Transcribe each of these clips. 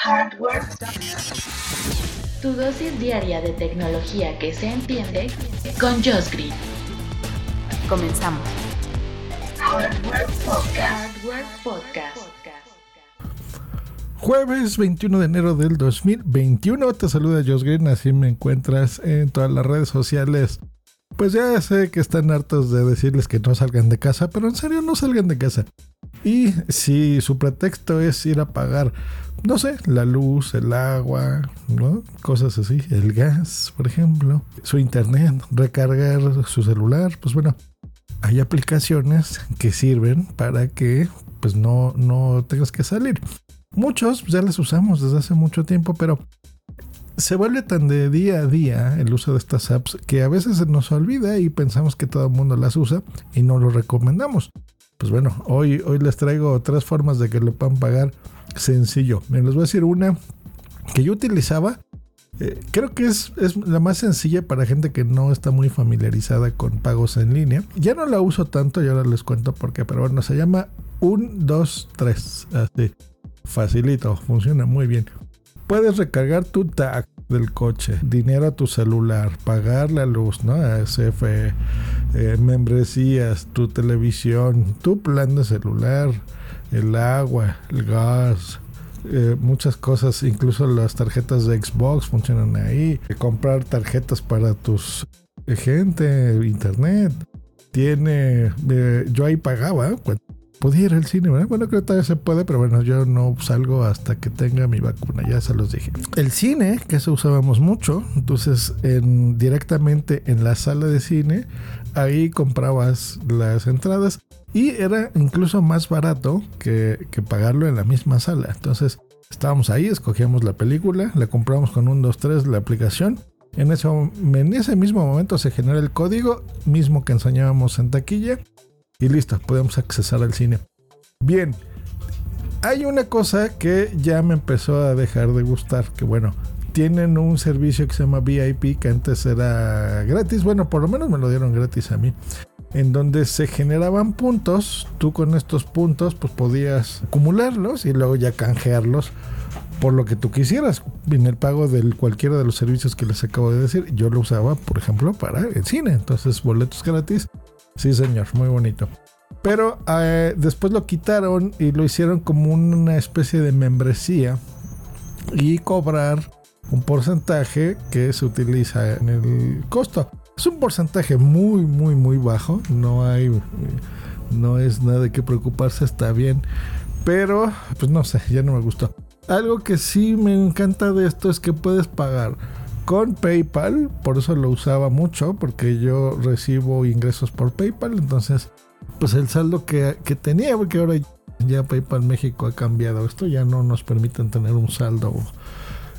Hardware. Tu dosis diaria de tecnología que se entiende con Josh Green. Comenzamos. Hardware Podcast. Hardware Podcast. Jueves 21 de enero del 2021. Te saluda Josh Green. Así me encuentras en todas las redes sociales. Pues ya sé que están hartos de decirles que no salgan de casa, pero en serio no salgan de casa. Y si su pretexto es ir a pagar, no sé, la luz, el agua. Cosas así, el gas, por ejemplo, su internet, recargar su celular, pues bueno, hay aplicaciones que sirven para que pues no, no tengas que salir. Muchos ya las usamos desde hace mucho tiempo, pero se vuelve tan de día a día el uso de estas apps que a veces se nos olvida y pensamos que todo el mundo las usa y no lo recomendamos. Pues bueno, hoy, hoy les traigo tres formas de que lo puedan pagar sencillo. Me les voy a decir una que yo utilizaba. Eh, creo que es, es, la más sencilla para gente que no está muy familiarizada con pagos en línea. Ya no la uso tanto y ahora les cuento por qué. Pero bueno, se llama 1, 2, 3. Así. Facilito, funciona muy bien. Puedes recargar tu tag del coche, dinero a tu celular, pagar la luz, ¿no? SF, eh, membresías, tu televisión, tu plan de celular, el agua, el gas, eh, muchas cosas, incluso las tarjetas de Xbox funcionan ahí. Comprar tarjetas para tus eh, gente, internet. Tiene, eh, yo ahí pagaba podía ir al cine, ¿verdad? Bueno, creo que todavía se puede, pero bueno, yo no salgo hasta que tenga mi vacuna, ya se los dije. El cine, que eso usábamos mucho, entonces en, directamente en la sala de cine, ahí comprabas las entradas y era incluso más barato que, que pagarlo en la misma sala. Entonces estábamos ahí, escogíamos la película, la compramos con un 2, 3 la aplicación. En ese, en ese mismo momento se genera el código mismo que enseñábamos en taquilla y listo, podemos accesar al cine. Bien, hay una cosa que ya me empezó a dejar de gustar, que bueno, tienen un servicio que se llama VIP, que antes era gratis, bueno, por lo menos me lo dieron gratis a mí, en donde se generaban puntos, tú con estos puntos pues podías acumularlos y luego ya canjearlos por lo que tú quisieras en el pago de cualquiera de los servicios que les acabo de decir. Yo lo usaba, por ejemplo, para el cine, entonces boletos gratis Sí, señor, muy bonito. Pero eh, después lo quitaron y lo hicieron como una especie de membresía y cobrar un porcentaje que se utiliza en el costo. Es un porcentaje muy, muy, muy bajo. No hay, no es nada de qué preocuparse, está bien. Pero, pues no sé, ya no me gustó. Algo que sí me encanta de esto es que puedes pagar con PayPal, por eso lo usaba mucho, porque yo recibo ingresos por PayPal, entonces pues el saldo que, tenía, porque ahora ya PayPal México ha cambiado esto, ya no nos permiten tener un saldo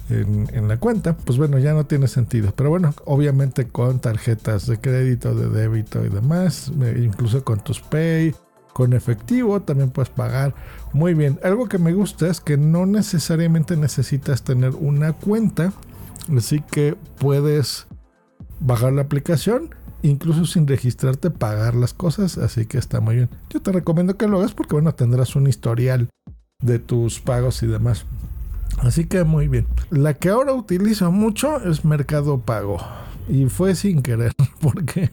en, la cuenta, pues bueno, ya no tiene sentido. Pero bueno, obviamente con tarjetas de crédito, de débito y demás, incluso con tus Pay, con efectivo también puedes pagar muy bien. Algo que me gusta es que no necesariamente necesitas tener una cuenta Así que puedes bajar la aplicación, incluso sin registrarte, pagar las cosas. Así que está muy bien. Yo te recomiendo que lo hagas porque, bueno, tendrás un historial de tus pagos y demás. Así que muy bien. La que ahora utilizo mucho es Mercado Pago. Y fue sin querer, porque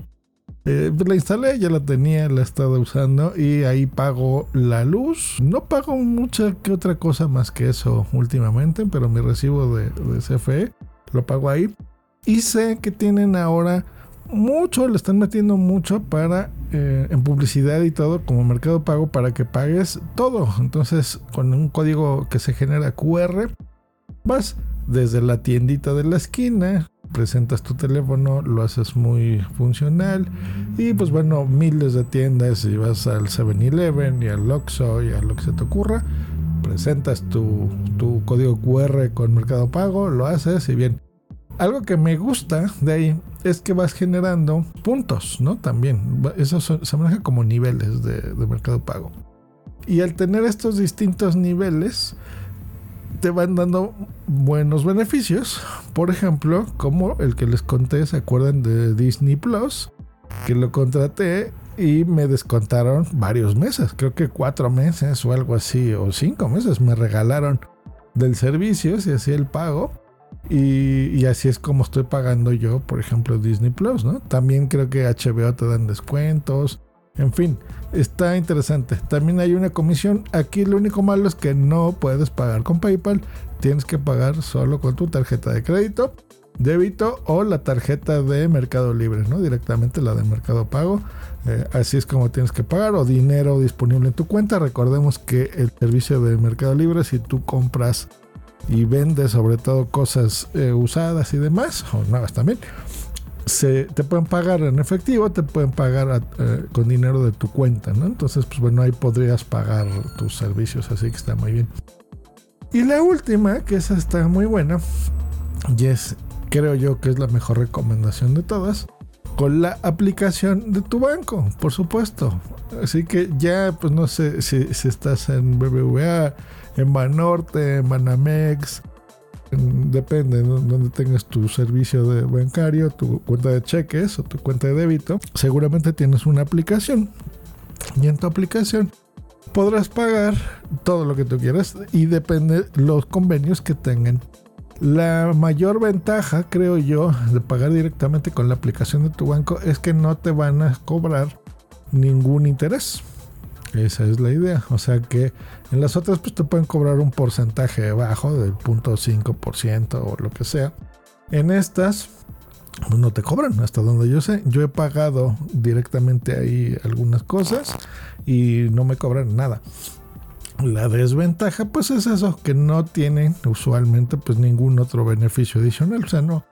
eh, la instalé, ya la tenía, la he estado usando y ahí pago la luz. No pago mucha que otra cosa más que eso últimamente, pero mi recibo de CFE lo pago ahí. Y sé que tienen ahora mucho, le están metiendo mucho para eh, en publicidad y todo como mercado pago para que pagues todo. Entonces, con un código que se genera QR, vas desde la tiendita de la esquina, presentas tu teléfono, lo haces muy funcional y pues bueno, miles de tiendas y vas al 7-Eleven y al Oxxo y a lo que se te ocurra, presentas tu, tu código QR con Mercado Pago, lo haces y bien. Algo que me gusta de ahí es que vas generando puntos, ¿no? También. Eso se maneja como niveles de, de Mercado Pago. Y al tener estos distintos niveles, te van dando buenos beneficios. Por ejemplo, como el que les conté, ¿se acuerdan de Disney Plus? Que lo contraté y me descontaron varios meses, creo que cuatro meses o algo así, o cinco meses me regalaron del servicio, si hacía el pago. Y, y, así es como estoy pagando yo, por ejemplo, Disney Plus, ¿no? También creo que HBO te dan descuentos. En fin, está interesante. También hay una comisión. Aquí lo único malo es que no puedes pagar con PayPal. Tienes que pagar solo con tu tarjeta de crédito, débito o la tarjeta de Mercado Libre, ¿no? Directamente la de Mercado Pago. Eh, así es como tienes que pagar o dinero disponible en tu cuenta. Recordemos que el servicio de Mercado Libre, si tú compras y vendes sobre todo cosas eh, usadas y demás, o nuevas también, se, te pueden pagar en efectivo, te pueden pagar eh, con dinero de tu cuenta, ¿no? Entonces, pues bueno, ahí podrías pagar tus servicios, así que está muy bien. Y la última, que esa está muy buena, y es, creo yo que es la mejor recomendación de todas, con la aplicación de tu banco, por supuesto. Así que ya, pues no sé si, estás en BBVA, en Banorte, en Banamex, depende de donde tengas tu servicio de bancario, tu cuenta de cheques o tu cuenta de débito, seguramente tienes una aplicación. Y en tu aplicación podrás pagar todo lo que tú quieras y depende los convenios que tengan. La mayor ventaja, creo yo, de pagar directamente con la aplicación de tu banco es que no te van a cobrar ningún interés. Esa es la idea. O sea que en las otras pues te pueden cobrar un porcentaje bajo del 0.5% o lo que sea. En estas pues, no te cobran hasta donde yo sé. Yo he pagado directamente ahí algunas cosas y no me cobran nada. La desventaja pues es eso, que no tienen usualmente pues ningún otro beneficio adicional. O sea, no,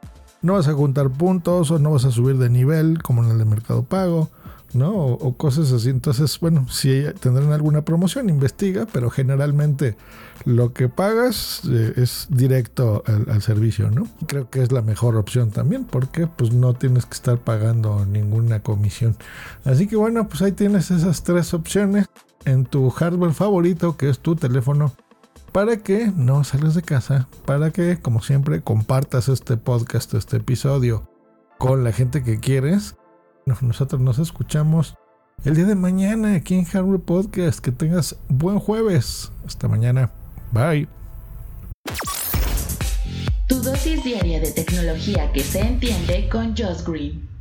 no vas a juntar puntos o no vas a subir de nivel como en el de Mercado Pago ¿no? O, cosas así. Entonces, bueno, si tendrán alguna promoción, investiga, pero generalmente lo que pagas eh, es directo al, servicio, ¿no? Creo que es la mejor opción también, porque pues no tienes que estar pagando ninguna comisión. Así que bueno, pues ahí tienes esas tres opciones en tu hardware favorito, que es tu teléfono. Para que no salgas de casa, para que, como siempre, compartas este podcast, este episodio con la gente que quieres nosotros nos escuchamos el día de mañana aquí en Hardware Podcast. Que tengas buen jueves. Hasta mañana. Bye. Tu dosis diaria de tecnología que se entiende con Josh Green.